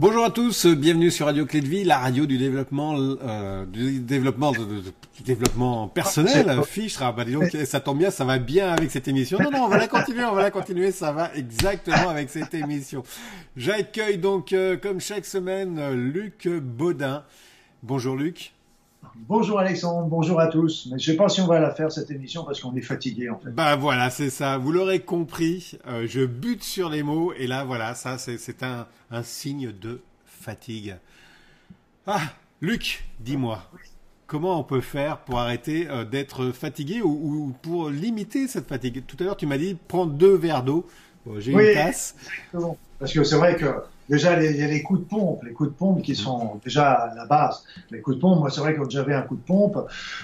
Bonjour à tous, bienvenue sur Radio Clé de Vie, la radio du développement, euh, du développement, de, de, du développement personnel. Fiche, ah, bah dis donc, ça tombe bien, ça va bien avec cette émission. Non, non, on va la continuer, on va la continuer, ça va exactement avec cette émission. J'accueille donc, euh, comme chaque semaine, Luc Baudin. Bonjour Luc. Bonjour Alexandre, bonjour à tous. Mais je sais pas si on va la faire cette émission parce qu'on est fatigué en fait. Bah voilà, c'est ça. Vous l'aurez compris, euh, je bute sur les mots et là voilà, ça c'est un, signe de fatigue. Ah, Luc, dis-moi, comment on peut faire pour arrêter euh, d'être fatigué ou, ou, pour limiter cette fatigue? Tout à l'heure, tu m'as dit prends deux verres d'eau. Bon, J'ai Oui, une tasse. exactement. Parce que c'est vrai que déjà il y a les coups de pompe, les coups de pompe qui sont déjà la base. Les coups de pompe, moi c'est vrai que quand j'avais un coup de pompe,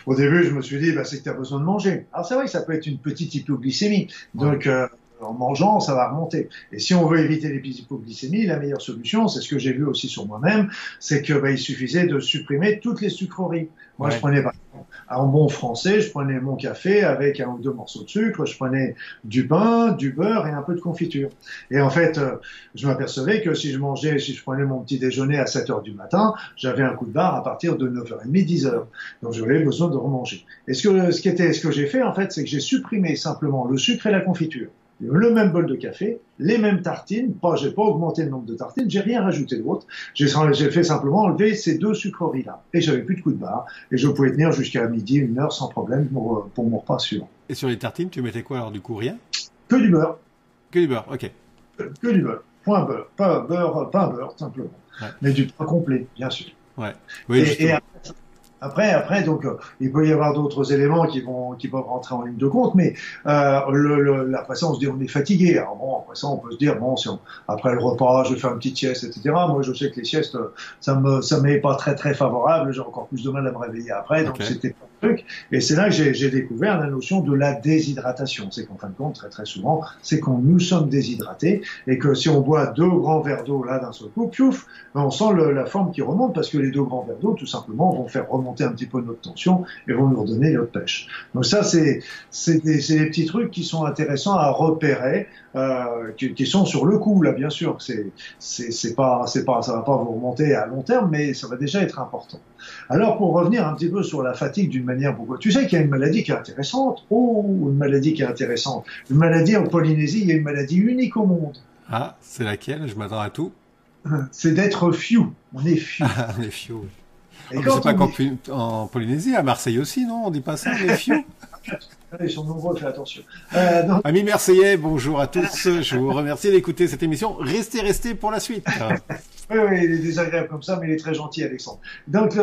au début je me suis dit bah, c'est que tu as besoin de manger. Alors c'est vrai que ça peut être une petite hypoglycémie. Donc euh, en mangeant, ça va remonter. Et si on veut éviter les hypoglycémies, la meilleure solution, c'est ce que j'ai vu aussi sur moi-même, c'est que bah, il suffisait de supprimer toutes les sucreries. Moi, Ouais. je prenais par exemple, en bon français, je prenais mon café avec un ou deux morceaux de sucre, je prenais du pain, du beurre et un peu de confiture. Et en fait, euh, je m'apercevais que si je mangeais, si je prenais mon petit déjeuner à 7 heures du matin, j'avais un coup de barre à partir de 9h30, 10h. Donc j'avais besoin de remanger. Et ce que, ce qui était, ce que j'ai fait, en fait, c'est que j'ai supprimé simplement le sucre et la confiture. Le même bol de café, les mêmes tartines, pas, j'ai pas augmenté le nombre de tartines, j'ai rien rajouté d'autre. J'ai, j'ai fait simplement enlever ces deux sucreries-là. Et j'avais plus de coup de barre. Et je pouvais tenir jusqu'à midi, une heure sans problème pour, euh, pour mon repas sûr. Et sur les tartines, tu mettais quoi alors du coup Rien? Que du beurre. Que du beurre, ok. que du beurre. Point beurre. Pas beurre, pas beurre, simplement. Ouais. Mais du pain complet, bien sûr. Ouais. Oui, et, et après, après, donc, euh, il peut y avoir d'autres éléments qui vont, qui peuvent rentrer en ligne de compte, mais euh, le, le, après ça, on se dit, on est fatigué. Alors bon, après ça, on peut se dire, bon, si on, après le repas, je fais un petit sieste, etc. Moi, je sais que les siestes, euh, ça me, ça m'est pas très, très favorable. J'ai encore plus de mal à me réveiller après, donc c'était pas Et c'est là que j'ai, découvert la notion de la déshydratation. C'est qu'en fin de compte, très, très souvent, c'est qu'on nous sommes déshydratés et que si on boit deux grands verres d'eau là d'un seul coup, piouf, on sent la forme qui remonte parce que les deux grands verres d'eau, tout simplement, vont faire remonter un petit peu notre tension et vont nous redonner notre pêche. Donc ça, c'est des, petits trucs qui sont intéressants à repérer, euh, qui, sont sur le coup là, bien sûr. C'est pas c'est pas ça va pas vous remonter à long terme, mais ça va déjà être important. Alors pour revenir un petit peu sur la fatigue d'une manière tu sais qu'il y a une maladie qui est intéressante. Oh, une maladie qui est intéressante. Une maladie en Polynésie, il y a une maladie unique au monde. Ah, c'est laquelle? Je m'attends à tout. C'est d'être few. On est few. Ah, les fiots. Et Oh, c'est pas on qu'en est- Poly- en Polynésie, à Marseille aussi, non? On dit pas ça, les fiots Ils sont nombreux, fais attention. Euh, non, Amis marseillais, bonjour à tous. Je vous remercie d'écouter cette émission. Restez, restez pour la suite. Oui, oui, il est désagréable comme ça, mais il est très gentil, Alexandre. Donc,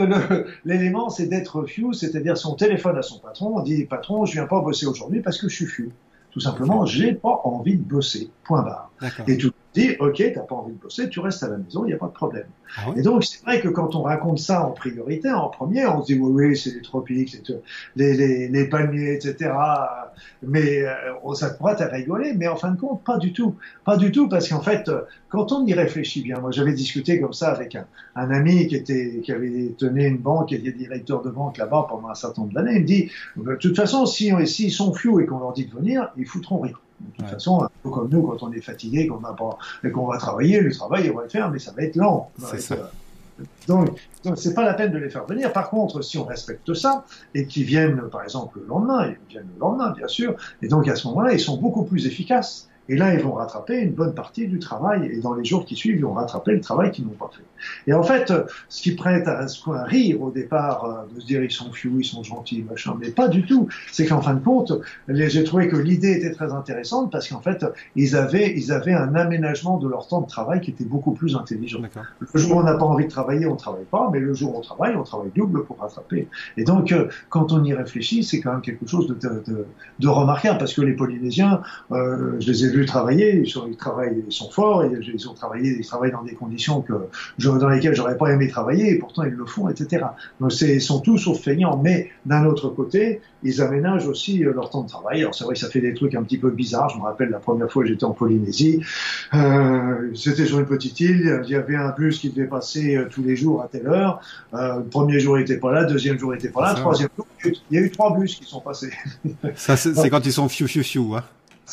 l'élément, c'est d'être few, c'est-à-dire son téléphone à son patron, on dit, patron, je viens pas bosser aujourd'hui parce que je suis few. Tout simplement, j'ai pas envie de bosser. Point barre. D'accord. Et tout dit, ok, t'as pas envie de bosser, tu restes à la maison, il n'y a pas de problème. Ah Et donc, c'est vrai que quand on raconte ça en priorité, en premier, on se dit, oui, oui, c'est les tropiques, c'est les, les, les palmiers, etc. Mais euh, on- ça pourrait te rigoler, mais en fin de compte, pas du tout. Pas du tout, parce qu'en fait, euh, quand on y réfléchit bien, moi j'avais discuté comme ça avec un, un ami qui était qui avait tenu une banque, qui était directeur de banque là-bas pendant un certain nombre d'années, il me dit, de toute façon, si s'ils sont few et qu'on leur dit de venir, ils foutront rien. De toute Ouais. façon, un peu comme nous, quand on est fatigué, qu'on n'a pas, et qu'on va travailler, le travail, on va le faire, mais ça va être lent. Va C'est ça. euh, donc, donc c'est pas la peine de les faire venir. Par contre, si on respecte ça et qu'ils viennent, par exemple, le lendemain, ils viennent le lendemain, bien sûr, et donc à ce moment-là, ils sont beaucoup plus efficaces. Et là, ils vont rattraper une bonne partie du travail. Et dans les jours qui suivent, ils vont rattraper le travail qu'ils n'ont pas fait. Et en fait, euh, ce qui prête à à rire au départ, euh, de se dire ils sont few, ils sont gentils, machin, mais pas du tout. C'est qu'en fin de compte, j'ai trouvé que l'idée était très intéressante parce qu'en fait, ils avaient, ils avaient un aménagement de leur temps de travail qui était beaucoup plus intelligent. Le jour où on n'a pas envie de travailler, on ne travaille pas, mais le jour où on travaille, on travaille double pour rattraper. Et donc, euh, quand on y réfléchit, c'est quand même quelque chose de, de, de, de remarquable, parce que les Polynésiens, euh, je les ai travailler, ils, sont, ils travaillent, ils sont forts, et ils ont travaillé, ils travaillent dans des conditions que dans lesquelles j'aurais pas aimé travailler, et pourtant ils le font, etc. Donc, c'est, ils sont tous sauf feignants, mais d'un autre côté, ils aménagent aussi euh, leur temps de travail. Alors c'est vrai que ça fait des trucs un petit peu bizarres. Je me rappelle la première fois que j'étais en Polynésie, euh, c'était sur une petite île. Il y avait un bus qui devait passer euh, tous les jours à telle heure. Euh, le premier jour il était pas là, le deuxième jour il était pas là, troisième jour il y a eu trois bus qui sont passés. Ça, c'est c'est quand ils sont fiu fiu fiu. Hein.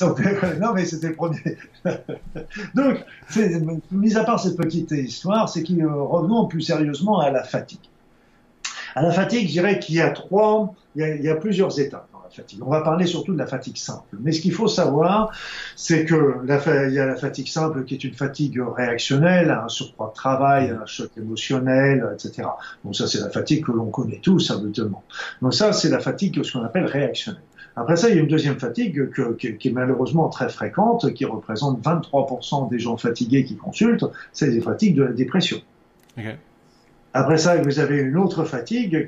non, mais c'était le premier. Donc, mis à part cette petite histoire, c'est qu'il revenons plus sérieusement à la fatigue. À la fatigue, je dirais qu'il y a trois, il y a, il y a plusieurs étapes. On va parler surtout de la fatigue simple. Mais ce qu'il faut savoir, c'est que la, il y a la fatigue simple qui est une fatigue réactionnelle, un surcroît de travail, un choc émotionnel, etc. Donc ça, c'est la fatigue que l'on connaît tous habituellement. Donc ça, c'est la fatigue, ce qu'on appelle réactionnelle. Après ça, il y a une deuxième fatigue qui, est malheureusement très fréquente, qui représente 23% des gens fatigués qui consultent, c'est les fatigues de la dépression. Après ça, vous avez une autre fatigue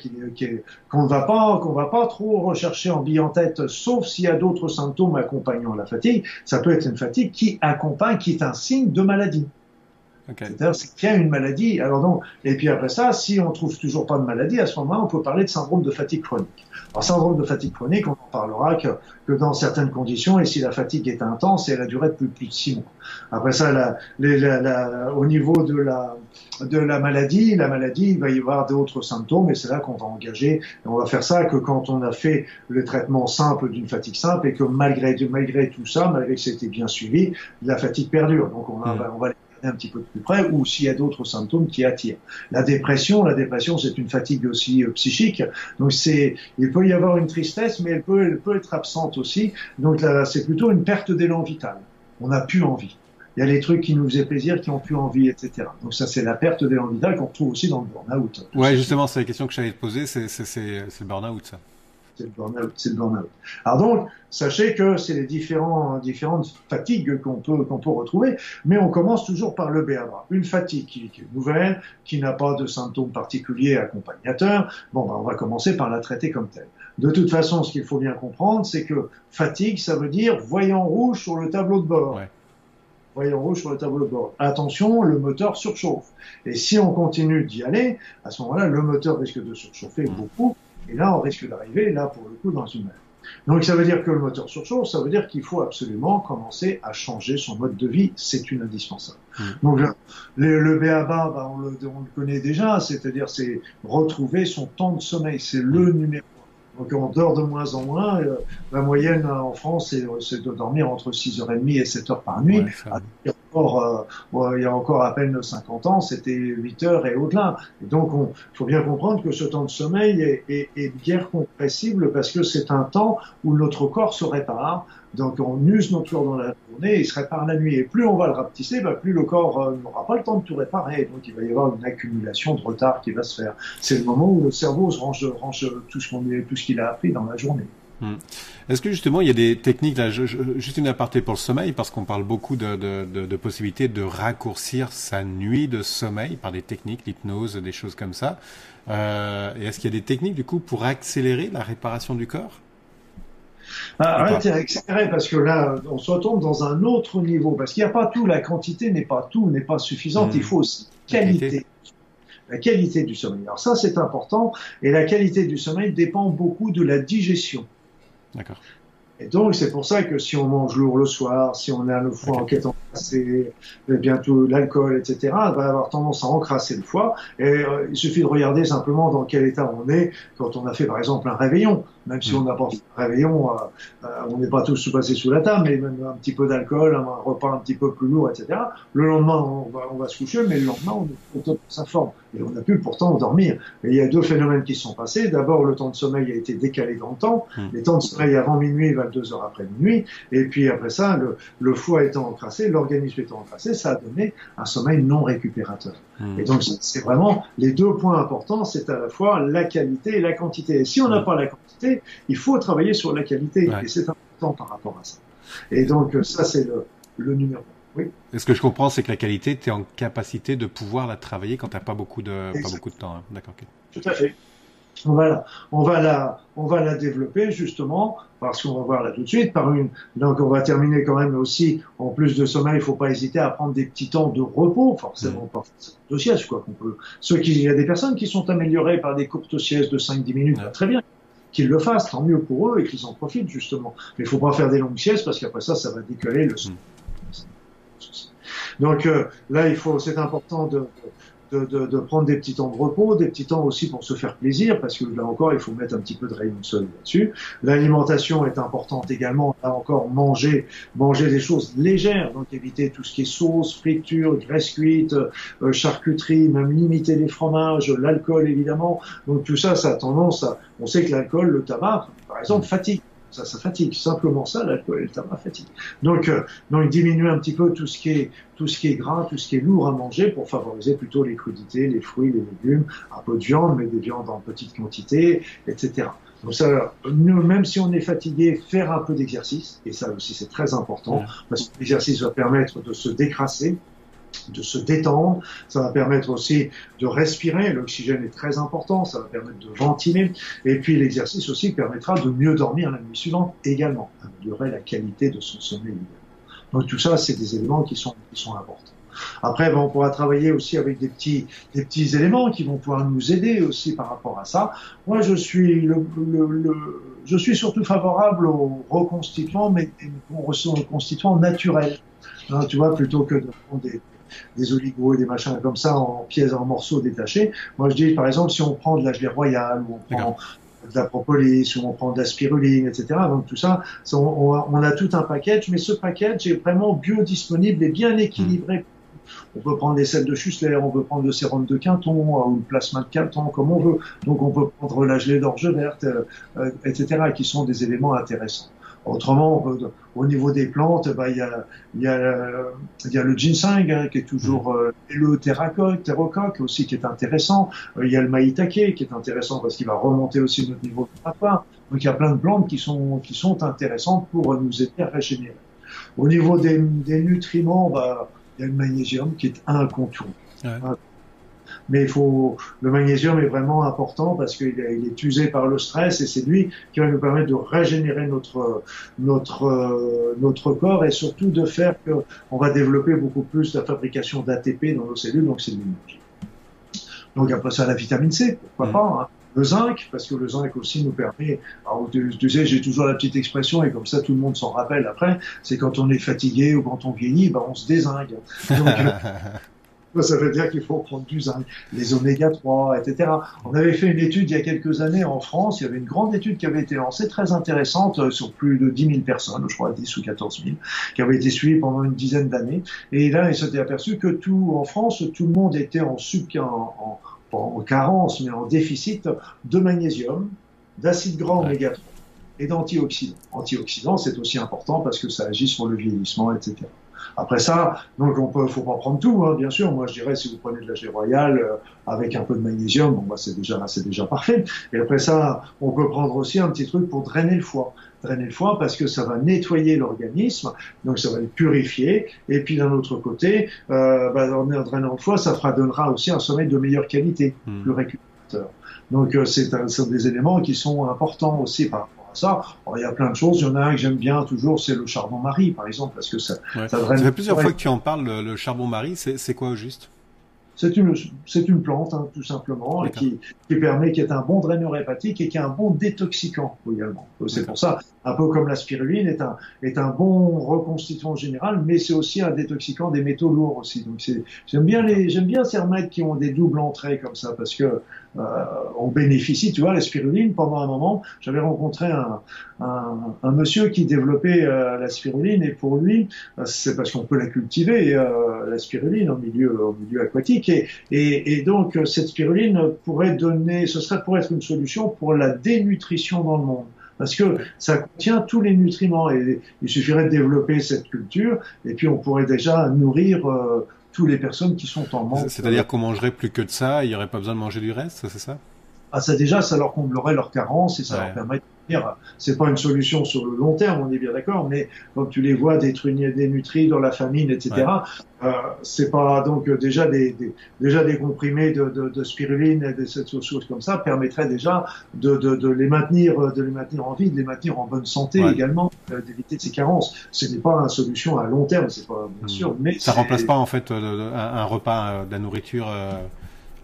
qu'on ne va pas qu'on va pas trop rechercher en bille en tête, sauf s'il y a d'autres symptômes accompagnant la fatigue. Ça peut être une fatigue qui accompagne, qui est un signe de maladie. C'est-à-dire qu'il y a une maladie. Alors donc, et puis après ça, si on trouve toujours pas de maladie, à ce moment-là, on peut parler de syndrome de fatigue chronique. Alors, syndrome de fatigue chronique, on en parlera que, que dans certaines conditions, et si la fatigue est intense, et elle a duré depuis plus de six mois. Après ça, la, la, la, au niveau de la, de la maladie, la maladie, il va y avoir d'autres symptômes, et c'est là qu'on va engager. Et on va faire ça que quand on a fait le traitement simple d'une fatigue simple, et que malgré, malgré tout ça, malgré que c'était bien suivi, la fatigue perdure. Donc on, mmh. on va un petit peu plus près, ou s'il y a d'autres symptômes qui attirent. La dépression, la dépression, c'est une fatigue aussi euh, psychique. Donc c'est, il peut y avoir une tristesse, mais elle peut, elle peut être absente aussi. Donc là, c'est plutôt une perte d'élan vital. On n'a plus envie. Il y a les trucs qui nous faisaient plaisir, qui ont plus envie, etc. Donc ça, c'est la perte d'élan vital qu'on retrouve aussi dans le burn-out. Ouais, justement, c'est la question que j'allais te poser, c'est, c'est, c'est le burn-out, ça c'est le burn-out, c'est le burn-out. Alors donc, sachez que c'est les différents, différentes fatigues qu'on peut, qu'on peut retrouver, mais on commence toujours par le BABA. Une fatigue qui, est nouvelle, qui n'a pas de symptômes particuliers accompagnateurs. Bon, ben, on va commencer par la traiter comme telle. De toute façon, ce qu'il faut bien comprendre, c'est que fatigue, ça veut dire voyant rouge sur le tableau de bord. voyant rouge sur le tableau de bord. Attention, le moteur surchauffe. Et si on continue d'y aller, à ce moment-là, le moteur risque de surchauffer beaucoup et là, on risque d'arriver, là, pour le coup, dans une mer. Donc, ça veut dire que le moteur surchauffe, ça veut dire qu'il faut absolument commencer à changer son mode de vie. C'est une indispensable. Mmh. Donc, le, le BABA, bah, on, le, on le connaît déjà, c'est-à-dire c'est retrouver son temps de sommeil. C'est le numéro donc on dort de moins en moins. Euh, la moyenne en France, c'est de dormir entre 6h30 et 7h par nuit. Euh, il y a encore à peine 50 ans, c'était 8 heures et au-delà. Donc il faut bien comprendre que ce temps de sommeil est, est, est bien compressible parce que c'est un temps où notre corps se répare, donc on use notre corps dans la journée, il se répare la nuit. Et plus on va le rapetisser, bah, plus le corps euh, n'aura pas le temps de tout réparer. Donc il va y avoir une accumulation de retard qui va se faire. C'est le moment où le cerveau se range, tout ce qu'il a appris dans la journée. Hmm. Est-ce que justement il y a des techniques là, juste une aparté pour le sommeil parce qu'on parle beaucoup de, de, de, de, possibilités de raccourcir sa nuit de sommeil par des techniques, l'hypnose, des choses comme ça. Euh, et est-ce qu'il y a des techniques du coup pour accélérer la réparation du corps? Ah, accéléré parce que là, on se retombe dans un autre niveau parce qu'il n'y a pas tout, la quantité n'est pas tout, n'est pas suffisante. Il hmm. faut aussi qualité. La qualité du sommeil. Alors ça, c'est important. Et la qualité du sommeil dépend beaucoup de la digestion. D'accord. Et donc, c'est pour ça que si on mange lourd le soir, si on a le foie okay. Encrassé, bientôt l'alcool, etc., va avoir tendance à encrasser le foie. Et euh, il suffit de regarder simplement dans quel état on est quand on a fait, par exemple, un réveillon. Même si mm. on n'a pas fait un réveillon, euh, euh, on n'est pas tous passés sous la table, mais même un petit peu d'alcool, un repas un petit peu plus lourd, etc. Le lendemain, on va, on va se coucher, mais le lendemain, on est de sa forme. Et on a pu pourtant dormir. Et il y a deux phénomènes qui sont passés. D'abord, le temps de sommeil a été décalé dans le temps. Mm. Les temps de sommeil avant minuit va deux heures après minuit. Et puis après ça, le, le foie étant encrassé, l'organisme étant encrassé, ça a donné un sommeil non récupérateur. Mmh. Et donc c'est vraiment les deux points importants, c'est à la fois la qualité et la quantité. Et si on n'a mmh. pas la quantité, il faut travailler sur la qualité. Et c'est important par rapport à ça. Et donc ça, c'est le, le numéro. Oui. Et ce que je comprends, c'est que la qualité, tu es en capacité de pouvoir la travailler quand tu n'as pas beaucoup de, pas beaucoup de temps. Hein. D'accord. Tout à fait on va la, on va la, on va la développer justement parce qu'on va voir là tout de suite par une. Donc on va terminer quand même aussi en plus de sommeil, il faut pas hésiter à prendre des petits temps de repos, forcément pas de sieste quoi. Qu'on peut. Ceux qui, il y a des personnes qui sont améliorées par des courtes siestes de 5-10 minutes, très bien. Qu'ils le fassent, tant mieux pour eux et qu'ils en profitent justement. Mais il faut pas faire des longues siestes parce qu'après ça, ça va décaler le. Mm. Donc euh, là, il faut, c'est important de, de, de, de, prendre des petits temps de repos, des petits temps aussi pour se faire plaisir, parce que là encore, il faut mettre un petit peu de rayon de soleil là-dessus. L'alimentation est importante également. Là encore, manger, manger des choses légères, donc éviter tout ce qui est sauce, friture, graisse cuite, euh, charcuterie, même limiter les fromages, l'alcool évidemment. Donc tout ça, ça a tendance à... On sait que l'alcool, le tabac, par exemple, fatigue ça, ça fatigue. Simplement ça, l'alcool et le tabac fatigue. Donc, euh, donc diminuer un petit peu tout ce qui est tout ce qui est gras, tout ce qui est lourd à manger pour favoriser plutôt les crudités, les fruits, les légumes, un peu de viande, mais des viandes en petite quantité, etc. Donc ça, nous, même si on est fatigué, faire un peu d'exercice, et ça aussi c'est très important, parce que l'exercice va permettre de se décrasser, de se détendre, ça va permettre aussi de respirer, l'oxygène est très important, ça va permettre de ventiler, et puis l'exercice aussi permettra de mieux dormir la nuit suivante également, améliorer la qualité de son sommeil Donc tout ça, c'est des éléments qui sont, importants. Après, on pourra travailler aussi avec des petits, des petits éléments qui vont pouvoir nous aider aussi par rapport à ça. Moi, je suis je suis surtout favorable aux reconstituants, mais aux reconstituants naturels. Hein, tu vois, plutôt que de prendre des, des oligos et des machins comme ça en pièces, en morceaux détachés. Moi, je dis, par exemple, si on prend de la gelée royale ou on prend de la propolis ou on prend de la spiruline, etc. Donc tout ça, on, on, a tout un package, mais ce package est vraiment biodisponible et bien équilibré. On peut prendre des sels de Schussler, on peut prendre le sérum de Quinton ou le plasma de Quinton, comme on veut. Donc on peut prendre la gelée d'orge verte, euh, etc., qui sont des éléments intéressants. Autrement, au niveau des plantes, bah, il, y a, y a, y a le ginseng hein, qui est toujours euh, le terracoque, aussi qui est intéressant. Euh, il y a le maïtake qui est intéressant parce qu'il va remonter aussi notre niveau de Donc il y a plein de plantes qui sont qui sont intéressantes pour nous aider à régénérer. Au niveau des, des nutriments, bah, il y a le magnésium qui est incontournable. Ouais mais il faut le magnésium est vraiment important parce qu'il est, usé par le stress et c'est lui qui va nous permettre de régénérer notre notre euh, notre corps et surtout de faire que on va développer beaucoup plus la fabrication d'ATP dans nos cellules donc c'est l'énergie. Donc après ça la vitamine C pourquoi mmh. pas hein. le zinc, parce que le zinc aussi nous permet, alors tu, tu sais, j'ai toujours la petite expression, et comme ça tout le monde s'en rappelle après, c'est quand on est fatigué ou quand on vieillit, ben on se dézingue. Donc, ça veut dire qu'il faut prendre du zinc, les oméga 3, etc. On avait fait une étude il y a quelques années en France, il y avait une grande étude qui avait été lancée, très intéressante, euh, sur plus de 10 000 personnes, je crois 10 ou 14 000, qui avait été suivie pendant une dizaine d'années. Et là, il s'était aperçu que tout, en France, tout le monde était en, sub, en, en, en carence, mais en déficit de magnésium, d'acide gras oméga 3 et d'antioxydants. Antioxydants, c'est aussi important parce que ça agit sur le vieillissement, etc. Après ça, donc on peut, faut pas prendre tout, hein, bien sûr. Moi, je dirais si vous prenez de la royale euh, avec un peu de magnésium, bon, bah, c'est déjà, c'est déjà parfait. Et après ça, on peut prendre aussi un petit truc pour drainer le foie. Drainer le foie parce que ça va nettoyer l'organisme, donc ça va le purifier. Et puis d'un autre côté, euh, bah, en drainant le foie, ça fera, donnera aussi un sommeil de meilleure qualité, hmm. plus récupérateur. Donc euh, c'est des éléments qui sont importants aussi par ça. il y a plein de choses. Il y en a un que j'aime bien toujours, c'est le charbon-marie, par exemple, parce que ça, ouais. ça, ça fait plusieurs fois que tu en parles. Le, le charbon-marie, c'est quoi au juste? C'est une, c'est une plante, hein, tout simplement, et qui, qui permet, qui est un bon draineur hépatique et qui est un bon détoxicant également. C'est pour ça, un peu comme la spiruline est un, est un bon reconstituant général, mais c'est aussi un détoxicant des métaux lourds aussi. Donc c'est, j'aime bien les, j'aime bien ces remèdes qui ont des doubles entrées comme ça, parce que euh, on bénéficie, tu vois, la spiruline. Pendant un moment, j'avais rencontré un, un, un, monsieur qui développait euh, la spiruline, et pour lui, euh, c'est parce qu'on peut la cultiver, euh, la spiruline, en milieu, en milieu aquatique, et, et, et, donc cette spiruline pourrait donner, ce serait pour être une solution pour la dénutrition dans le monde. Parce que ça contient tous les nutriments et il suffirait de développer cette culture et puis on pourrait déjà nourrir euh, toutes les personnes qui sont en manque. C'est-à-dire qu'on mangerait plus que de ça, il n'y aurait pas besoin de manger du reste, c'est ça? Ah ça déjà, ça leur comblerait leur carence et ça leur permettrait c'est pas une solution sur le long terme, on est bien d'accord, mais quand tu les vois dénutris dans la famine, etc., euh, c'est pas donc euh, déjà des, des, déjà des comprimés de, de, de spiruline et de cette choses comme ça permettraient déjà de, les maintenir, de les maintenir en vie, de les maintenir en bonne santé également, euh, d'éviter ces carences. Ce n'est pas une solution à long terme, c'est pas bien hmm. sûr, mais ça remplace pas en fait un, un repas de la nourriture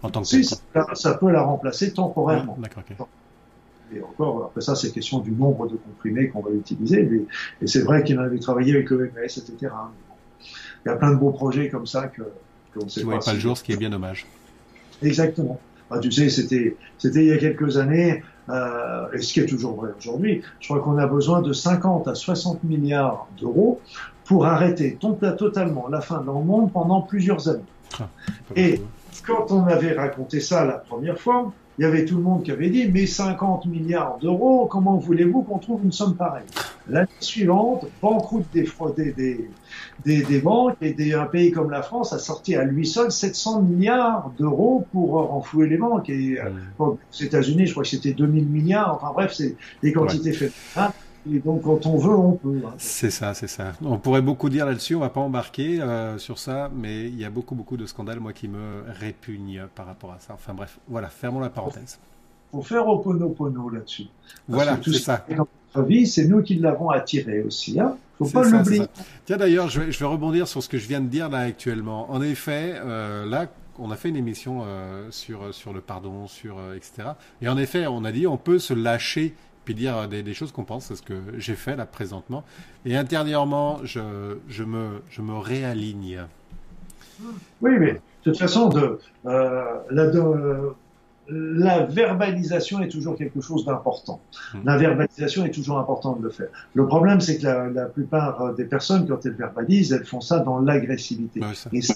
en tant que si, ça, ça, peut la remplacer temporairement. D'accord. Et encore, après ça, c'est question du nombre de comprimés qu'on va utiliser. Mais, et c'est vrai qu'il en avait travaillé avec EMS, etc. Il y a plein de beaux projets comme ça que, qu'on ne sait pas. pas le jour, ce qui est bien dommage. Exactement. Bah, tu sais, c'était c'était il y a quelques années, euh, et ce qui est toujours vrai aujourd'hui. Je crois qu'on a besoin de 50 à 60 milliards d'euros pour arrêter totalement la faim dans le monde pendant plusieurs années. Ah, et quand on avait raconté ça la première fois, il y avait tout le monde qui avait dit mais 50 milliards d'euros, comment voulez-vous qu'on trouve une somme pareille? L'année suivante, banqueroute des, des, des, des, banques et des, un pays comme la France a sorti à lui seul 700 milliards d'euros pour renflouer les banques. Et euh, aux États-Unis, je crois que c'était 2000 milliards. Enfin bref, c'est des quantités. Hein et donc, quand on veut, on peut. Hein. C'est ça, c'est ça. On pourrait beaucoup dire là-dessus. On va pas embarquer euh, sur ça, mais il y a beaucoup, beaucoup de scandales, moi, qui me répugnent par rapport à ça. Enfin, bref, voilà. Fermons la parenthèse. Faut faire oponopono là-dessus. Voilà, c'est ça. Dans notre vie, c'est nous qui l'avons attiré aussi. Hein faut pas l'oublier. Tiens, d'ailleurs, je vais, je vais rebondir sur ce que je viens de dire là actuellement. En effet, euh, là, on a fait une émission euh, sur sur le pardon, sur euh, etc. Et en effet, on a dit on peut se lâcher puis dire des, choses qu'on pense, c'est ce que j'ai fait là présentement. Et intérieurement, je, je, me, je me réaligne. Oui, mais de toute façon, de, euh, la, de, la verbalisation est toujours quelque chose d'important. Hmm. La verbalisation est toujours importante de le faire. Le problème, c'est que la, plupart des personnes, quand elles verbalisent, elles font ça dans l'agressivité. Et ça,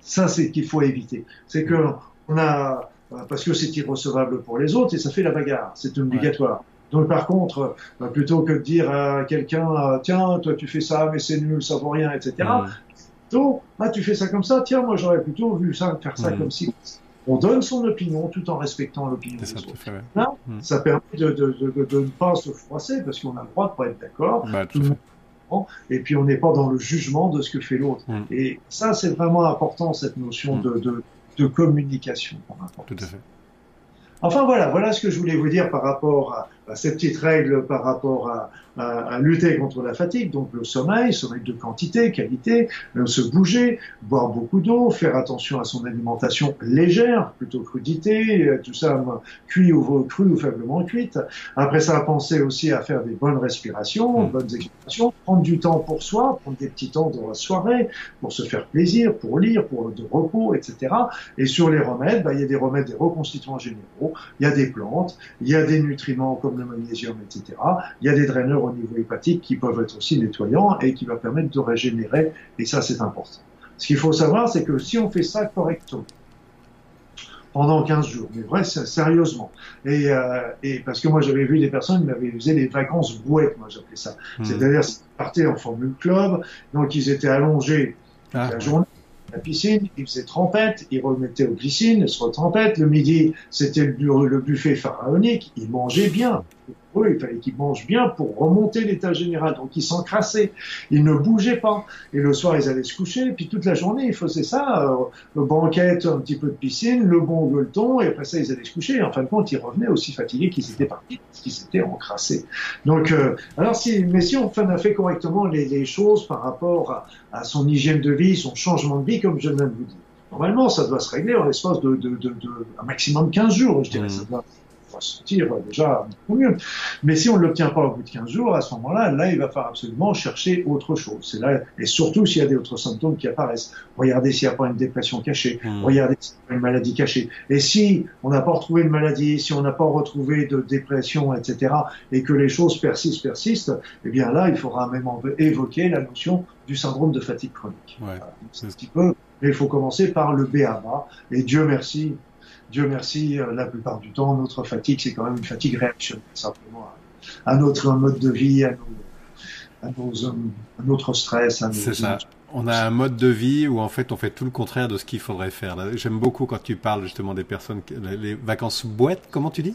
ça c'est qu'il faut éviter. C'est que on a parce que c'est irrecevable pour les autres et ça fait la bagarre. C'est obligatoire. Donc par contre, euh, plutôt que de dire à quelqu'un euh, tiens toi tu fais ça mais c'est nul ça vaut rien etc. Mm. Plutôt ah tu fais ça comme ça tiens moi j'aurais plutôt vu ça faire ça mm. comme si on donne son opinion tout en respectant l'opinion des autres. Là, ça permet de, de, de, de, ne pas se froisser parce qu'on a le droit de pas être d'accord. Bah, et puis on n'est pas dans le jugement de ce que fait l'autre. Et ça c'est vraiment important cette notion de, de, de communication. Tout à fait. Enfin voilà, voilà ce que je voulais vous dire par rapport à, ces petites règles par rapport à, à, lutter contre la fatigue, donc le sommeil, sommeil de quantité, qualité, euh, se bouger, boire beaucoup d'eau, faire attention à son alimentation légère, plutôt crudité, euh, tout ça cuit ou cru ou faiblement cuite. Après ça, penser aussi à faire des bonnes respirations, mmh. bonnes expirations, prendre du temps pour soi, prendre des petits temps dans la soirée pour se faire plaisir, pour lire, pour de repos, etc. Et sur les remèdes, bah, il y a des remèdes, des reconstituants généraux, il y a des plantes, il y a des nutriments comme le magnésium, etc. Il y a des draineurs au niveau hépatique qui peuvent être aussi nettoyants et qui va permettre de régénérer, et ça c'est important. Ce qu'il faut savoir, c'est que si on fait ça correctement, pendant 15 jours, mais vrai, sérieusement. Et, euh, et parce que moi j'avais vu des personnes qui m'avaient usé les vacances bouettes, moi j'appelais ça. Hmm. C'est-à-dire qu'ils partaient en formule club, donc ils étaient allongés ah, la journée la piscine, ils faisaient trempette, ils remettaient aux piscines, ils se retrempettaient. Le midi, c'était le, le, buffet pharaonique, ils mangeaient bien il fallait qu'ils mangent bien pour remonter l'état général. Donc ils s'encrassaient, ils ne bougeaient pas. Et le soir, ils allaient se coucher. Et puis toute la journée, ils faisaient ça. Euh, banquette, un petit peu de piscine, le bon gueuleton. Et après ça, ils allaient se coucher. Et en fin de compte, ils revenaient aussi fatigués qu'ils étaient partis, parce qu'ils s'étaient encrassés. Donc, euh, alors si, mais si on a fait correctement les, choses par rapport à, son hygiène de vie, son changement de vie, comme je viens de vous dire. Normalement, ça doit se régler en l'espace de, de, de, de, un maximum de 15 jours, je dirais. Mmh. Ça doit, va sortir déjà beaucoup mieux. Mais si on ne l'obtient pas au bout de 15 jours, à ce moment-là, là, il va falloir absolument chercher autre chose. C'est là, et surtout s'il y a des autres symptômes qui apparaissent. Regardez s'il n'y a pas une dépression cachée. Hmm. Regardez s'il y a une maladie cachée. Et si on n'a pas retrouvé une maladie, si on n'a pas retrouvé de dépression, etc., et que les choses persistent, persistent, eh bien là, il faudra même évoquer la notion du syndrome de fatigue chronique. Ouais. C'est un petit peu, mais il faut commencer par le BABA. Et Dieu merci, Dieu merci, euh, la plupart du temps, notre fatigue, c'est quand même une fatigue réactionnelle, simplement à, notre mode de vie, à, notre stress. C'est ça. On a un mode de vie où en fait on fait tout le contraire de ce qu'il faudrait faire. J'aime beaucoup quand tu parles justement des personnes, les vacances boîtes, comment tu dis?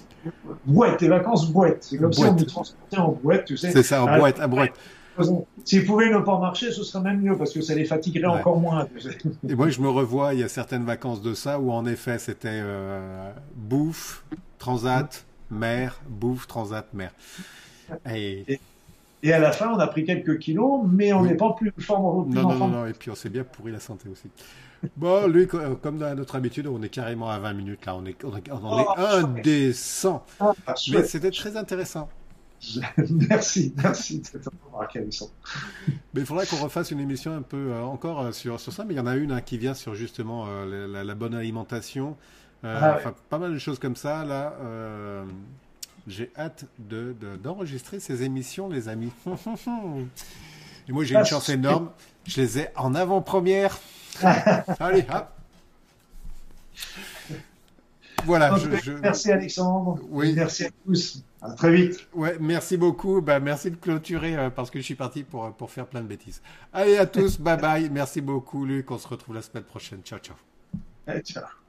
Boîte, les vacances boîtes. C'est comme si on nous transportait en boîte, tu sais. C'est ça, en boîte, à boîte. S'ils pouvaient ne pas marcher, ce serait même mieux parce que ça les fatiguerait encore moins. Et moi, je me revois, il y a certaines vacances de ça où en effet c'était euh, bouffe, transat, mer, bouffe, transat, mer. Et... Et, à la fin, on a pris quelques kilos, mais on n'est pas plus fort. non, non, non, non, et puis on s'est bien pourri la santé aussi. Bon, lui, comme à notre habitude, on est carrément à 20 minutes là. On est, on est, on est oh, indécent. Ah, mais c'était très intéressant. merci, merci de Mais il faudrait qu'on refasse une émission un peu euh, encore euh, sur, sur ça, mais il y en a une hein, qui vient sur justement euh, la, bonne alimentation. Ah enfin, pas mal de choses comme ça, là. j'ai hâte de, d'enregistrer ces émissions, les amis. Et moi, j'ai une ah, chance énorme. Je les ai en avant-première. Allez, hop. Voilà. Je, Merci Alexandre. Oui. Merci à tous. À très vite. Ouais, merci beaucoup. Bah, merci de clôturer euh, parce que je suis parti pour, pour faire plein de bêtises. Allez à tous, bye bye. Merci beaucoup Luc. On se retrouve la semaine prochaine. Ciao, ciao. Allez, ciao.